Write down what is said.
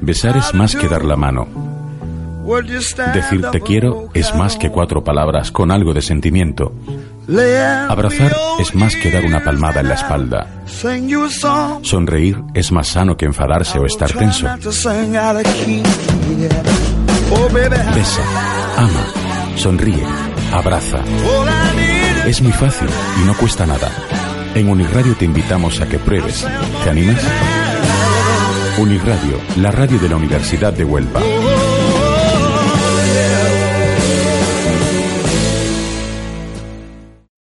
Besar es más que dar la mano. Decir te quiero es más que cuatro palabras con algo de sentimiento. Abrazar es más que dar una palmada en la espalda. Sonreír es más sano que enfadarse o estar tenso. Besa, ama, sonríe, abraza. Es muy fácil y no cuesta nada. En Uniradio te invitamos a que pruebes. ¿Te animas? Uniradio, la radio de la Universidad de Huelva.